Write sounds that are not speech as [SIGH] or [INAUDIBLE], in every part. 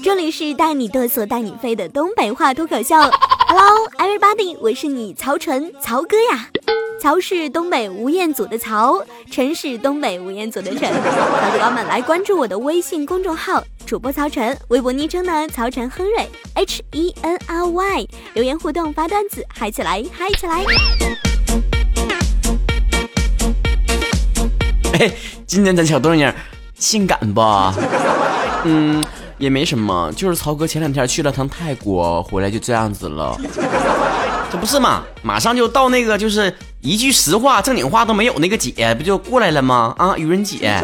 这里是带你嘚瑟带你飞的东北话脱口秀，Hello everybody，我是你曹晨曹哥呀。曹是东北吴彦祖的曹，陈是东北吴彦祖的陈。小伙伴们来关注我的微信公众号，主播曹晨，微博昵称呢曹晨亨瑞 H E N R Y，留言互动发段子，嗨起来嗨起来！[LAUGHS] 哎，今天咱小动静性感不？[LAUGHS] 嗯，也没什么，就是曹哥前两天去了趟泰国，回来就这样子了。[LAUGHS] 这不是嘛？马上就到那个，就是一句实话、正经话都没有那个姐，不就过来了吗？啊，愚人节，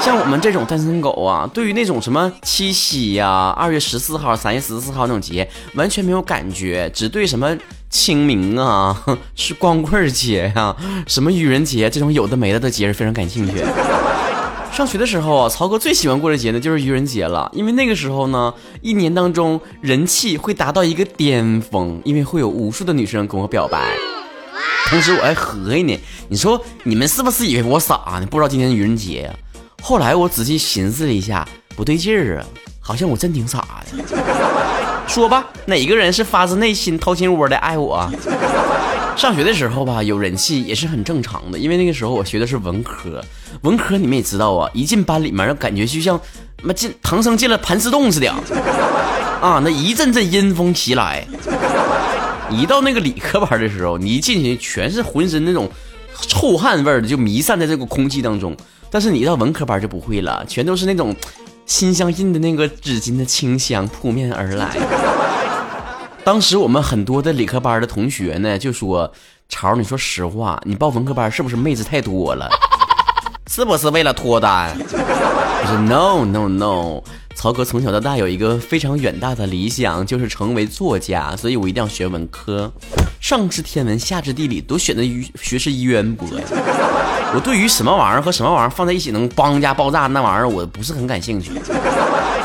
像我们这种单身狗啊，对于那种什么七夕呀、二月十四号、三月十四号那种节，完全没有感觉，只对什么清明啊、[LAUGHS] 是光棍节呀、什么愚人节这种有的没的的节日非常感兴趣。上学的时候啊，曹哥最喜欢过的节呢就是愚人节了，因为那个时候呢，一年当中人气会达到一个巅峰，因为会有无数的女生跟我表白。同时我还合计呢，你说你们是不是以为我傻呢？不知道今天愚人节呀？后来我仔细寻思了一下，不对劲儿啊，好像我真挺傻的。说吧，哪个人是发自内心、掏心窝的爱我？[LAUGHS] 上学的时候吧，有人气也是很正常的，因为那个时候我学的是文科，文科你们也知道啊，一进班里面，感觉就像妈进唐僧进了盘丝洞似的，[LAUGHS] 啊，那一阵阵阴风袭来。一到那个理科班的时候，你一进去全是浑身那种臭汗味的，就弥散在这个空气当中。但是你到文科班就不会了，全都是那种心相印的那个纸巾的清香扑面而来。当时我们很多的理科班的同学呢，就说：“潮，你说实话，你报文科班是不是妹子太多了？[LAUGHS] 是不是为了脱单？”我说：“No No No，曹哥从小到大有一个非常远大的理想，就是成为作家，所以我一定要学文科。上知天文，下知地理，都选择于学识渊博呀。我对于什么玩意儿和什么玩意儿放在一起能邦家爆炸那玩意儿，我不是很感兴趣。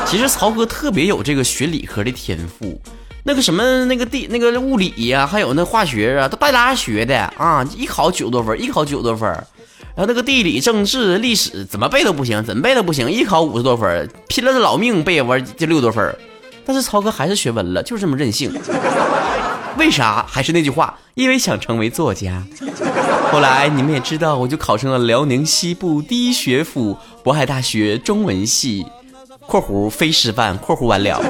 其实曹哥特别有这个学理科的天赋。”那个什么，那个地，那个物理呀，还有那化学啊，都带拉学的啊，一考九十多分，一考九十多分。然后那个地理、政治、历史怎么背都不行，怎么背都不行，一考五十多分，拼了老命背完就六多分。但是曹哥还是学文了，就是这么任性。为啥？还是那句话，因为想成为作家。后来你们也知道，我就考上了辽宁西部第一学府渤海大学中文系（括弧非师范）括弧完了。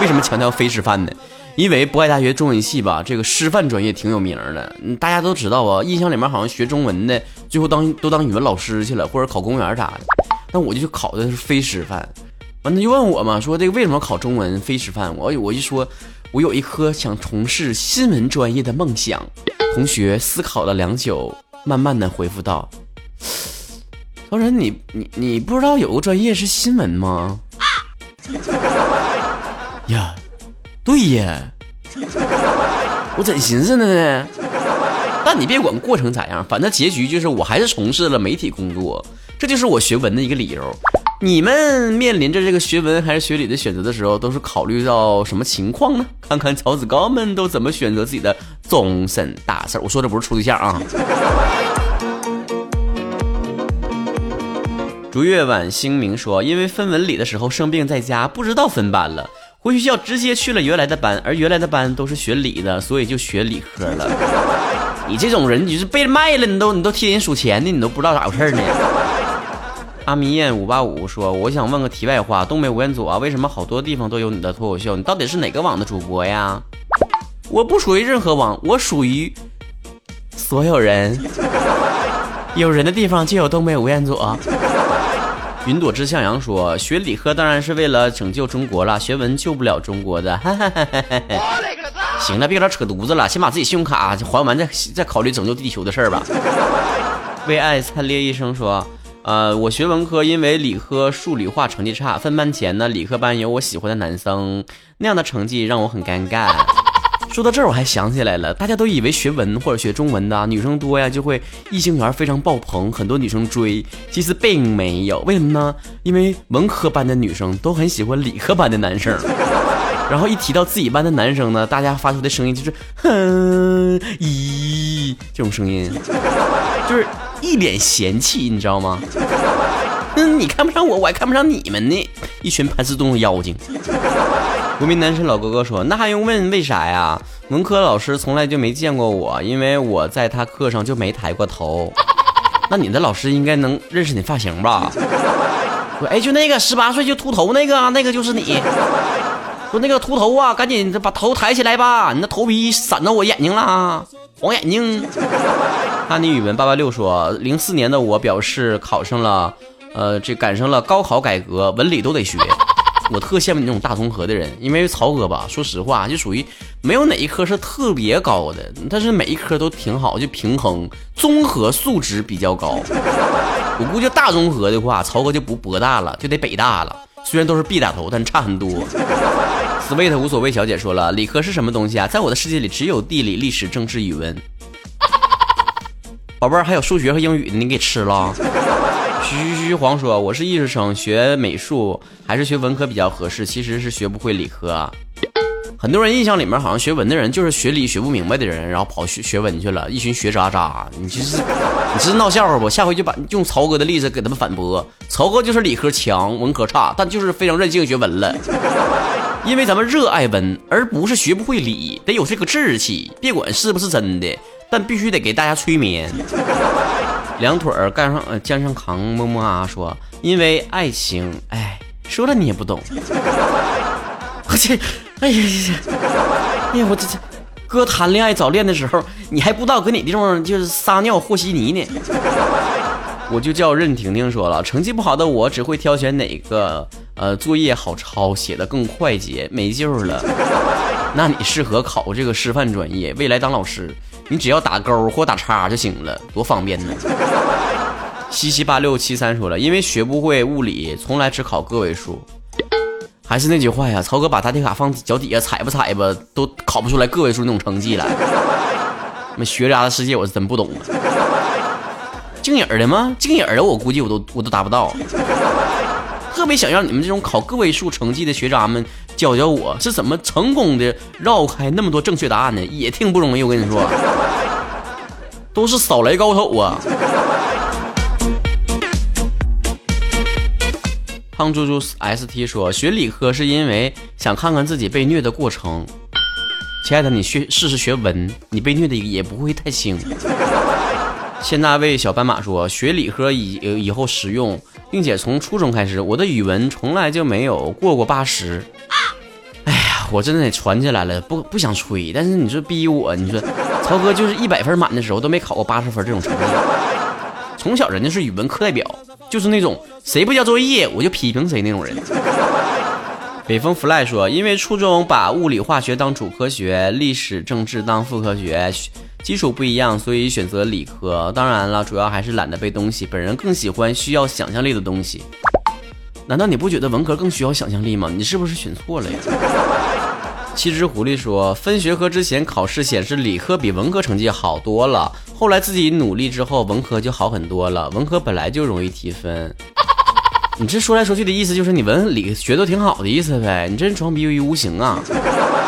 为什么强调非师范呢？因为渤海大学中文系吧，这个师范专业挺有名的，大家都知道啊。印象里面好像学中文的最后当都当语文老师去了，或者考公务员啥的。那我就去考的是非师范。完了就问我嘛，说这个为什么考中文非师范？我我一说，我有一颗想从事新闻专业的梦想。同学思考了良久，慢慢的回复道：“曹仁，你你你不知道有个专业是新闻吗？” [LAUGHS] 呀，对呀，我怎寻思的呢？但你别管过程咋样，反正结局就是我还是从事了媒体工作，这就是我学文的一个理由。你们面临着这个学文还是学理的选择的时候，都是考虑到什么情况呢？看看曹子高们都怎么选择自己的终身大事儿。我说的不是处对象啊。逐月晚星明说，因为分文理的时候生病在家，不知道分班了。回学校直接去了原来的班，而原来的班都是学理的，所以就学理科了。你这种人，你是被卖了，你都你都替人数钱呢，你都不知道咋回事呢。阿迷燕五八五说：“我想问个题外话，东北吴彦祖啊，为什么好多地方都有你的脱口秀？你到底是哪个网的主播呀？”我不属于任何网，我属于所有人。[LAUGHS] 有人的地方就有东北吴彦祖。云朵之向阳说：“学理科当然是为了拯救中国了，学文救不了中国的。[LAUGHS] ”哈哈哈行了，别搁这扯犊子了，先把自己信用卡还完，再再考虑拯救地球的事儿吧。为爱灿烈一生说：“呃，我学文科，因为理科数理化成绩差，分班前呢，理科班有我喜欢的男生，那样的成绩让我很尴尬。[LAUGHS] ”说到这儿，我还想起来了，大家都以为学文或者学中文的女生多呀，就会异性缘非常爆棚，很多女生追。其实并没有，为什么呢？因为文科班的女生都很喜欢理科班的男生，[LAUGHS] 然后一提到自己班的男生呢，大家发出的声音就是哼咦这种声音，[LAUGHS] 就是一脸嫌弃，你知道吗？你看不上我，我还看不上你们呢。一群盘丝洞妖精。国民男神老哥哥说：“那还用问为啥呀？文科老师从来就没见过我，因为我在他课上就没抬过头。那你的老师应该能认识你发型吧？说，哎，就那个十八岁就秃头那个，那个就是你。说那个秃头啊，赶紧把头抬起来吧，你那头皮闪到我眼睛了，黄眼睛。”汉尼语文八八六说：“零四年的我表示考上了，呃，这赶上了高考改革，文理都得学。”我特羡慕你那种大综合的人，因为曹哥吧，说实话就属于没有哪一科是特别高的，但是每一科都挺好，就平衡，综合素质比较高。我估计大综合的话，曹哥就不博大了，就得北大了。虽然都是 B 打头，但差很多。[LAUGHS] Sweet 无所谓小姐说了，理科是什么东西啊？在我的世界里，只有地理、历史、政治、语文。[LAUGHS] 宝贝儿，还有数学和英语呢，你给吃了。徐徐徐黄说：“我是艺术生，学美术还是学文科比较合适？其实是学不会理科。很多人印象里面，好像学文的人就是学理学不明白的人，然后跑学学文去了，一群学渣渣。你这是 [LAUGHS] 你这是闹笑话不？下回就把用曹哥的例子给他们反驳。曹哥就是理科强，文科差，但就是非常任性学文了。因为咱们热爱文，而不是学不会理，得有这个志气。别管是不是真的，但必须得给大家催眠。”两腿儿干上呃肩上扛，么么啊说，因为爱情，哎，说了你也不懂。我这，哎呀呀呀，哎呀我这这，哥谈恋爱早恋的时候，你还不知道搁哪地方就是撒尿和稀泥呢。[LAUGHS] 我就叫任婷婷说了，成绩不好的我只会挑选哪个呃作业好抄，写的更快捷，没救了。[LAUGHS] 那你适合考这个师范专业，未来当老师。你只要打勾或打叉就行了，多方便呢。[LAUGHS] 七七八六七三说了，因为学不会物理，从来只考个位数。还是那句话呀，曹哥把答题卡放脚底下踩吧踩吧，都考不出来个位数那种成绩来。[LAUGHS] 那学渣的世界我是真不懂啊。静影的吗？静影的我估计我都我都达不到。特别想让你们这种考个位数成绩的学渣们。教教我是怎么成功的绕开那么多正确答案的，也挺不容易。我跟你说，都是扫雷高手啊！胖猪猪 ST 说，学理科是因为想看看自己被虐的过程。亲爱的，你学试试学文，你被虐的也不会太轻。现大卫小斑马说，学理科以以后实用，并且从初中开始，我的语文从来就没有过过八十。我真的得传起来了，不不想吹，但是你说逼我，你说曹哥就是一百分满的时候都没考过八十分这种成绩。从小人家是语文课代表，就是那种谁不交作业我就批评谁那种人。北风 fly 说，因为初中把物理化学当主科学，历史政治当副科学，基础不一样，所以选择理科。当然了，主要还是懒得背东西，本人更喜欢需要想象力的东西。难道你不觉得文科更需要想象力吗？你是不是选错了呀？七只狐狸说，分学科之前考试显示理科比文科成绩好多了，后来自己努力之后，文科就好很多了。文科本来就容易提分，[LAUGHS] 你这说来说去的意思就是你文理学都挺好的意思呗？你真装逼于无形啊！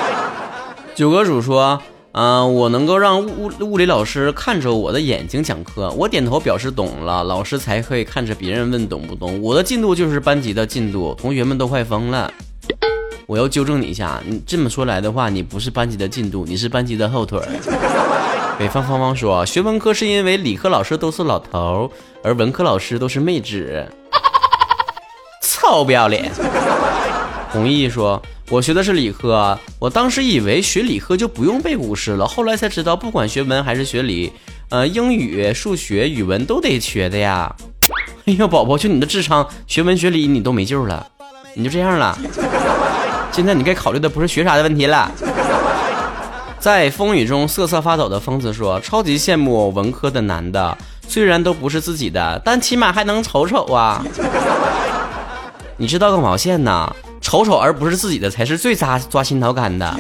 [LAUGHS] 九阁主说。嗯，我能够让物物理老师看着我的眼睛讲课，我点头表示懂了，老师才会看着别人问懂不懂。我的进度就是班级的进度，同学们都快疯了。我要纠正你一下，你这么说来的话，你不是班级的进度，你是班级的后腿。[LAUGHS] 北方芳芳说，学文科是因为理科老师都是老头，而文科老师都是妹纸。[LAUGHS] 臭不要脸。弘毅说。我学的是理科，我当时以为学理科就不用背古诗了，后来才知道，不管学文还是学理，呃，英语、数学、语文都得学的呀。哎呀，宝宝，就你的智商，学文学理你都没救了，你就这样了。现在你该考虑的不是学啥的问题了。在风雨中瑟瑟发抖的疯子说：“超级羡慕文科的男的，虽然都不是自己的，但起码还能瞅瞅啊。”你知道个毛线呢？瞅瞅，而不是自己的才是最扎抓心头肝的。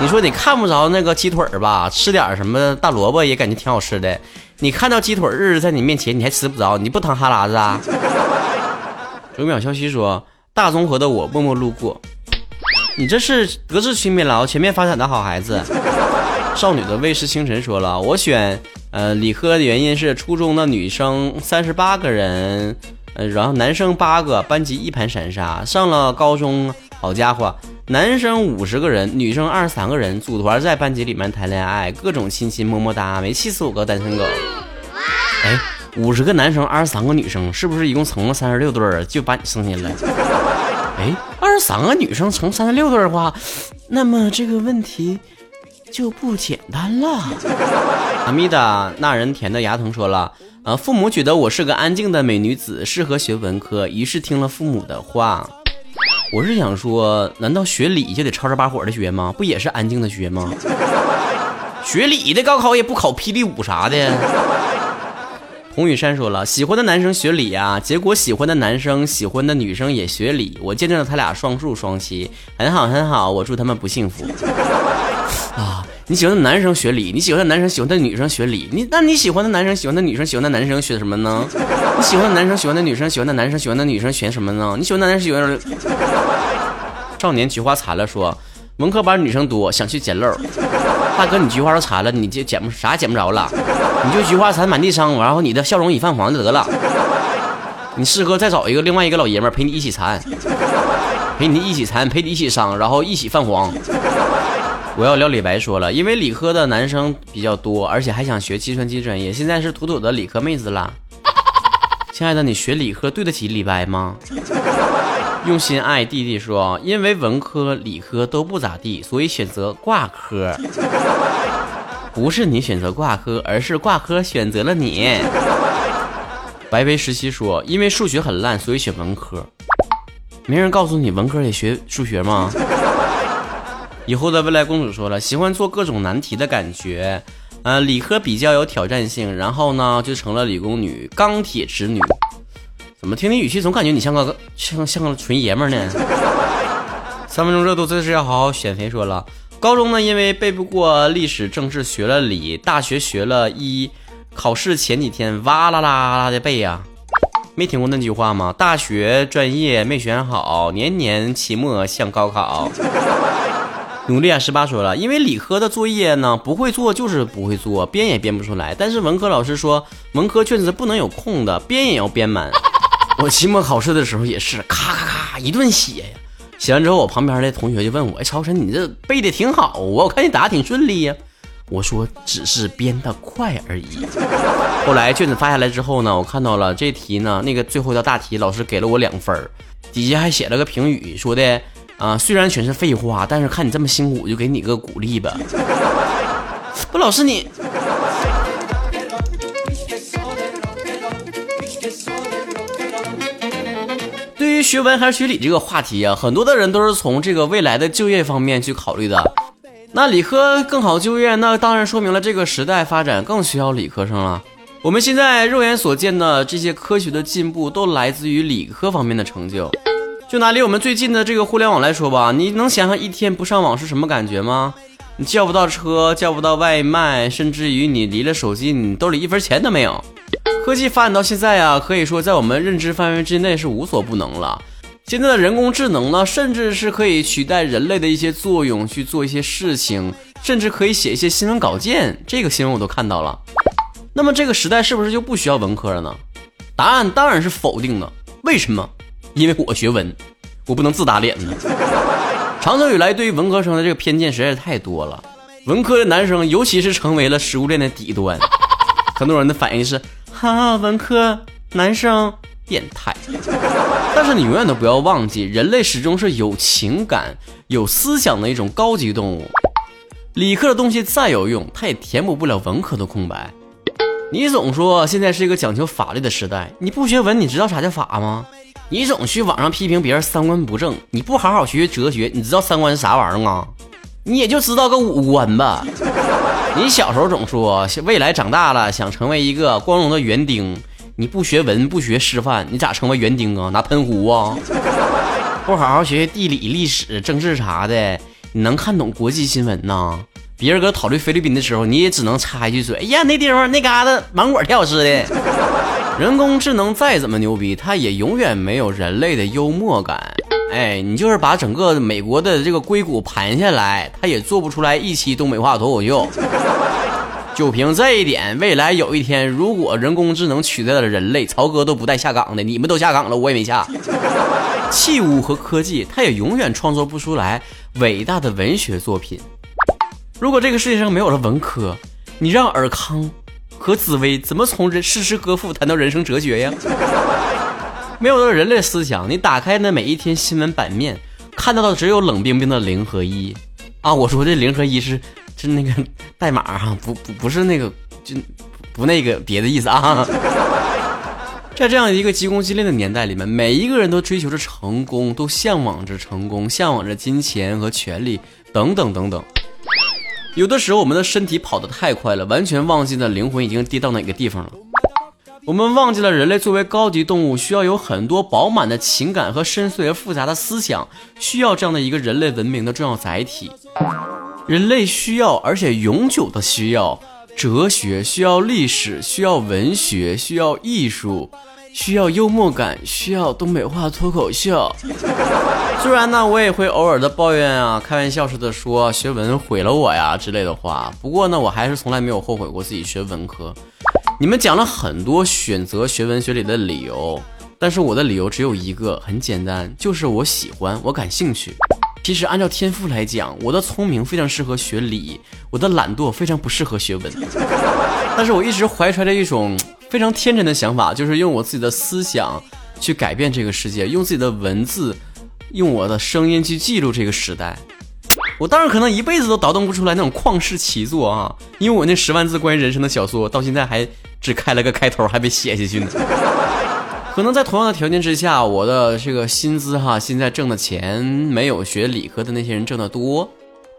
你说你看不着那个鸡腿儿吧，吃点什么大萝卜也感觉挺好吃的。你看到鸡腿日日在你面前，你还吃不着，你不淌哈喇子啊？九秒消息说，大综合的我默默路过。你这是德智体美劳全面发展的好孩子。[LAUGHS] 少女的卫视清晨说了，我选呃理科的原因是初中的女生三十八个人。呃，然后男生八个，班级一盘散沙。上了高中，好家伙，男生五十个人，女生二十三个人，组团在班级里面谈恋爱，各种亲亲么么哒，没气死我个单身狗。哎，五十个男生，二十三个女生，是不是一共成了三十六对儿，就把你剩下了？哎，二十三个女生从三十六对的话，那么这个问题就不简单了。阿米达那人甜的牙疼说了，啊，父母觉得我是个安静的美女子，适合学文科，于是听了父母的话。我是想说，难道学理就得吵吵把火的学吗？不也是安静的学吗？学理的高考也不考霹雳舞啥的。洪雨山说了，喜欢的男生学理呀，结果喜欢的男生喜欢的女生也学理，我见证了他俩双宿双栖，很好很好，我祝他们不幸福。[LAUGHS] 啊，你喜欢的男生学理，你喜欢的男生喜欢的女生学理，你那你喜欢的男生喜欢的女生喜欢的男生学什么呢？你喜欢的男生喜欢的女生喜欢的男生喜欢的女生学什么呢？你喜欢的男生喜欢的少年菊花残了说。文科班女生多，想去捡漏。大哥，你菊花都残了，你就捡不啥捡不着了，你就菊花残满地伤，然后你的笑容已泛黄就得了。你适合再找一个另外一个老爷们陪你一起残，陪你一起残，陪你一起伤，然后一起泛黄。我要聊李白说了，因为理科的男生比较多，而且还想学计算机专业，现在是妥妥的理科妹子了。亲爱的，你学理科对得起李白吗？用心爱弟弟说：“因为文科、理科都不咋地，所以选择挂科。[LAUGHS] 不是你选择挂科，而是挂科选择了你。”白薇十七说：“因为数学很烂，所以选文科。没人告诉你文科也学数学吗？”以后的未来公主说了：“喜欢做各种难题的感觉，呃，理科比较有挑战性，然后呢就成了理工女，钢铁直女。”怎么听你语气总感觉你像个像像个纯爷们呢？[LAUGHS] 三分钟热度，这是要好好减肥。说了，高中呢因为背不过历史政治学了理，大学学了医，考试前几天哇啦啦啦的背呀。没听过那句话吗？大学专业没选好，年年期末像高考。努力啊！十八说了，因为理科的作业呢不会做就是不会做，编也编不出来。但是文科老师说，文科卷子不能有空的，编也要编满。[LAUGHS] 我期末考试的时候也是咔咔咔一顿写呀，写完之后我旁边的同学就问我：“哎，超神，你这背的挺好啊，我看你答挺顺利呀。”我说：“只是编的快而已。”后来卷子发下来之后呢，我看到了这题呢，那个最后一道大题，老师给了我两分底下还写了个评语，说的啊，虽然全是废话，但是看你这么辛苦，就给你个鼓励吧。[LAUGHS] 不，老师你。学文还是学理这个话题啊，很多的人都是从这个未来的就业方面去考虑的。那理科更好就业，那当然说明了这个时代发展更需要理科生了。我们现在肉眼所见的这些科学的进步，都来自于理科方面的成就。就拿离我们最近的这个互联网来说吧，你能想象一天不上网是什么感觉吗？你叫不到车，叫不到外卖，甚至于你离了手机，你兜里一分钱都没有。科技发展到现在啊，可以说在我们认知范围之内是无所不能了。现在的人工智能呢，甚至是可以取代人类的一些作用去做一些事情，甚至可以写一些新闻稿件。这个新闻我都看到了。那么这个时代是不是就不需要文科了呢？答案当然是否定的。为什么？因为我学文，我不能自打脸呢。长久以来，对于文科生的这个偏见实在是太多了。文科的男生，尤其是成为了食物链的底端，[LAUGHS] 很多人的反应是。哈，文科男生变态，但是你永远都不要忘记，人类始终是有情感、有思想的一种高级动物。理科的东西再有用，它也填补不了文科的空白。你总说现在是一个讲究法律的时代，你不学文，你知道啥叫法吗？你总去网上批评别人三观不正，你不好好学学哲学，你知道三观是啥玩意儿啊？你也就知道个五官吧。你小时候总说未来长大了想成为一个光荣的园丁，你不学文不学师范，你咋成为园丁啊？拿喷壶啊？不好好学学地理、历史、政治啥的，你能看懂国际新闻呐？别人搁讨论菲律宾的时候，你也只能插一句嘴：哎呀，那地方那嘎达芒果挺好吃的。人工智能再怎么牛逼，它也永远没有人类的幽默感。哎，你就是把整个美国的这个硅谷盘下来，它也做不出来一期东北话脱口秀。就凭这一点，未来有一天，如果人工智能取代了人类，曹哥都不带下岗的。你们都下岗了，我也没下。器物和科技，它也永远创作不出来伟大的文学作品。如果这个世界上没有了文科，你让尔康和紫薇怎么从人诗诗歌赋谈到人生哲学呀？[LAUGHS] 没有了人类思想，你打开那每一天新闻版面，看到的只有冷冰冰的零和一啊！我说这零和一是是那个 [LAUGHS] 代码啊，不不不是那个就不那个别的意思啊。在这样一个急功近利的年代里面，每一个人都追求着成功，都向往着成功，向往着金钱和权利等等等等。有的时候，我们的身体跑得太快了，完全忘记了灵魂已经跌到哪个地方了。我们忘记了人类作为高级动物，需要有很多饱满的情感和深邃而复杂的思想，需要这样的一个人类文明的重要载体。人类需要，而且永久的需要哲学，需要历史，需要文学，需要艺术。需要幽默感，需要东北话脱口秀。虽然呢，我也会偶尔的抱怨啊，开玩笑似的说学文毁了我呀之类的话。不过呢，我还是从来没有后悔过自己学文科。你们讲了很多选择学文学理的理由，但是我的理由只有一个，很简单，就是我喜欢，我感兴趣。其实按照天赋来讲，我的聪明非常适合学理，我的懒惰非常不适合学文。但是我一直怀揣着一种。非常天真的想法，就是用我自己的思想去改变这个世界，用自己的文字，用我的声音去记录这个时代。我当然可能一辈子都倒腾不出来那种旷世奇作啊，因为我那十万字关于人生的小说，到现在还只开了个开头，还没写下去呢。可能在同样的条件之下，我的这个薪资哈，现在挣的钱没有学理科的那些人挣得多，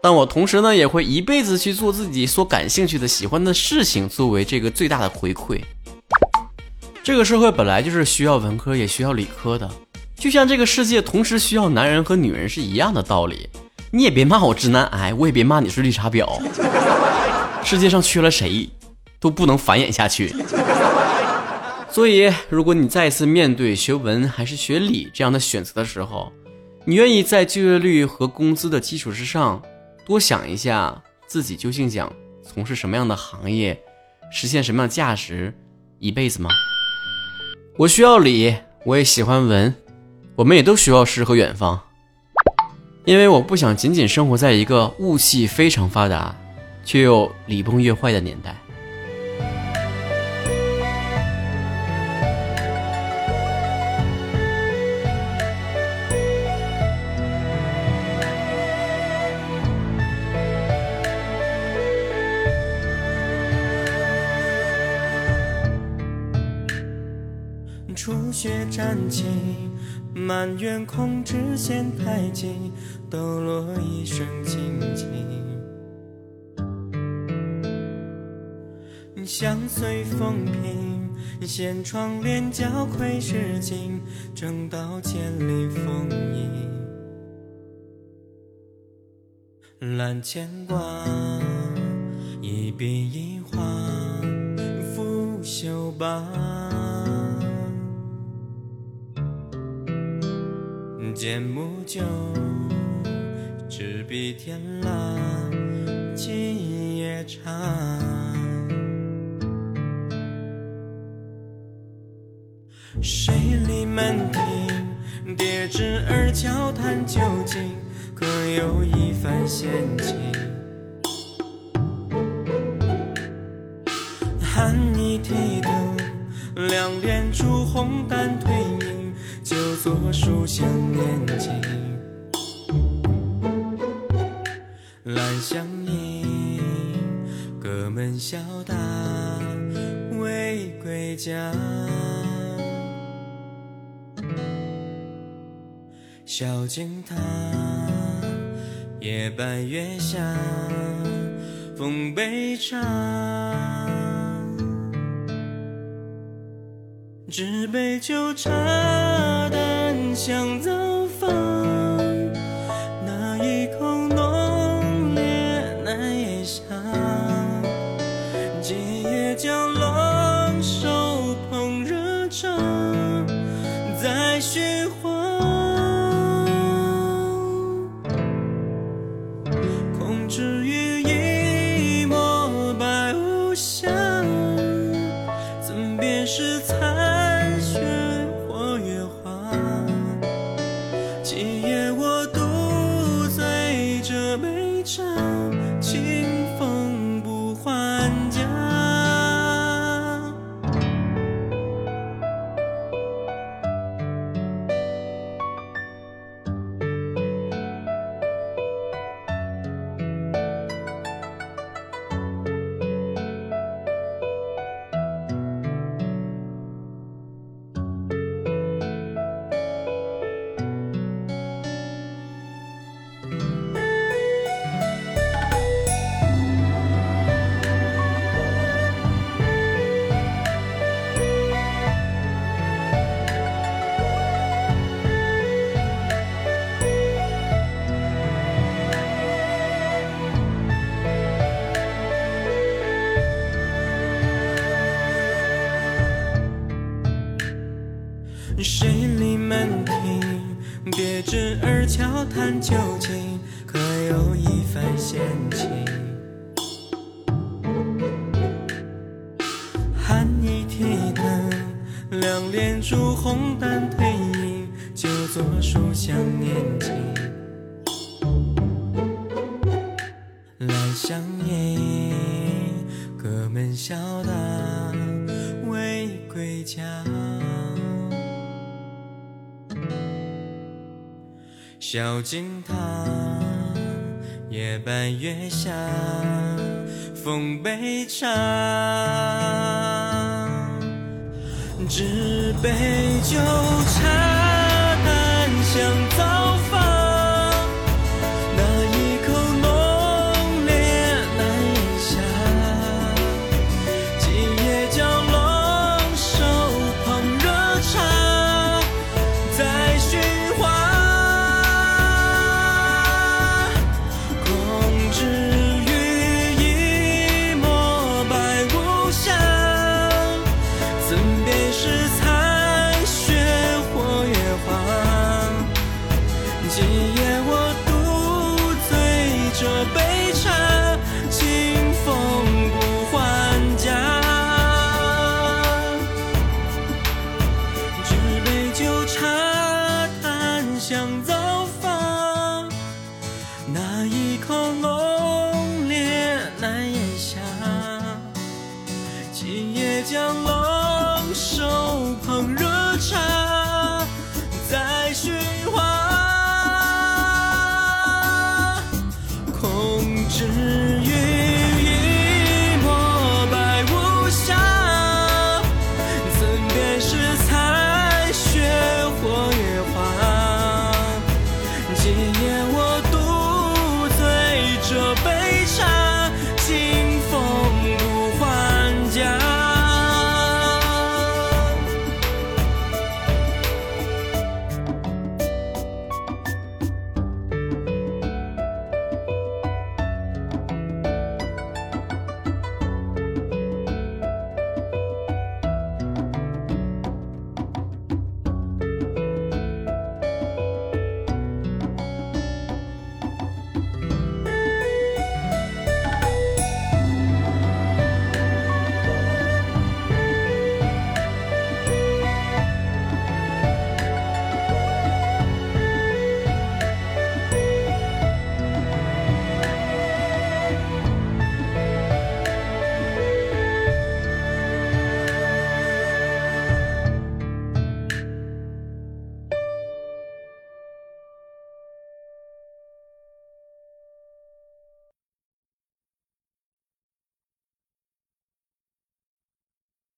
但我同时呢，也会一辈子去做自己所感兴趣的、喜欢的事情，作为这个最大的回馈。这个社会本来就是需要文科也需要理科的，就像这个世界同时需要男人和女人是一样的道理。你也别骂我直男癌，我也别骂你是绿茶婊。[LAUGHS] 世界上缺了谁，都不能繁衍下去。所以，如果你再一次面对学文还是学理这样的选择的时候，你愿意在就业率和工资的基础之上，多想一下自己究竟想从事什么样的行业，实现什么样的价值，一辈子吗？我需要理，我也喜欢文，我们也都需要诗和远方，因为我不想仅仅生活在一个雾气非常发达，却又礼崩乐坏的年代。初雪沾起，满园空枝嫌太挤，抖落一声清静。相随风平，掀窗帘角窥诗经，正道千里风影。揽牵挂，一笔一画，拂袖罢。剑木酒，执笔天蓝，今夜长。水里门庭，叠纸儿交谈究竟，可有一番闲情？寒衣提灯，两帘烛红淡褪影。就坐书香念经，兰香盈，各门小大为归家。小径塔，夜半月下，奉杯茶。纸杯酒茶淡香早放，那一口浓烈难咽下，今夜将看究竟，可有一番闲情？寒衣提灯，两帘烛红淡褪影，就作书香念经。来相迎，隔门笑答未归家。小径堂，夜半月下，奉杯茶。纸杯酒茶，淡香。江楼